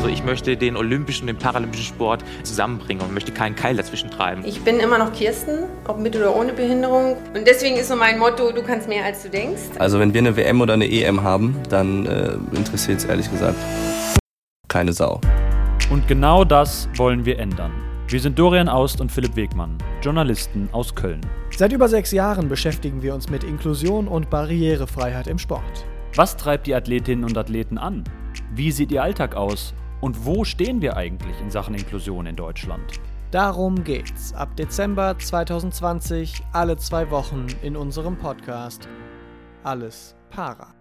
Also ich möchte den olympischen und den paralympischen Sport zusammenbringen und möchte keinen Keil dazwischen treiben. Ich bin immer noch Kirsten, ob mit oder ohne Behinderung. Und deswegen ist so mein Motto, du kannst mehr als du denkst. Also wenn wir eine WM oder eine EM haben, dann äh, interessiert es ehrlich gesagt keine Sau. Und genau das wollen wir ändern. Wir sind Dorian Aust und Philipp Wegmann, Journalisten aus Köln. Seit über sechs Jahren beschäftigen wir uns mit Inklusion und Barrierefreiheit im Sport. Was treibt die Athletinnen und Athleten an? Wie sieht ihr Alltag aus? Und wo stehen wir eigentlich in Sachen Inklusion in Deutschland? Darum geht's ab Dezember 2020 alle zwei Wochen in unserem Podcast Alles Para.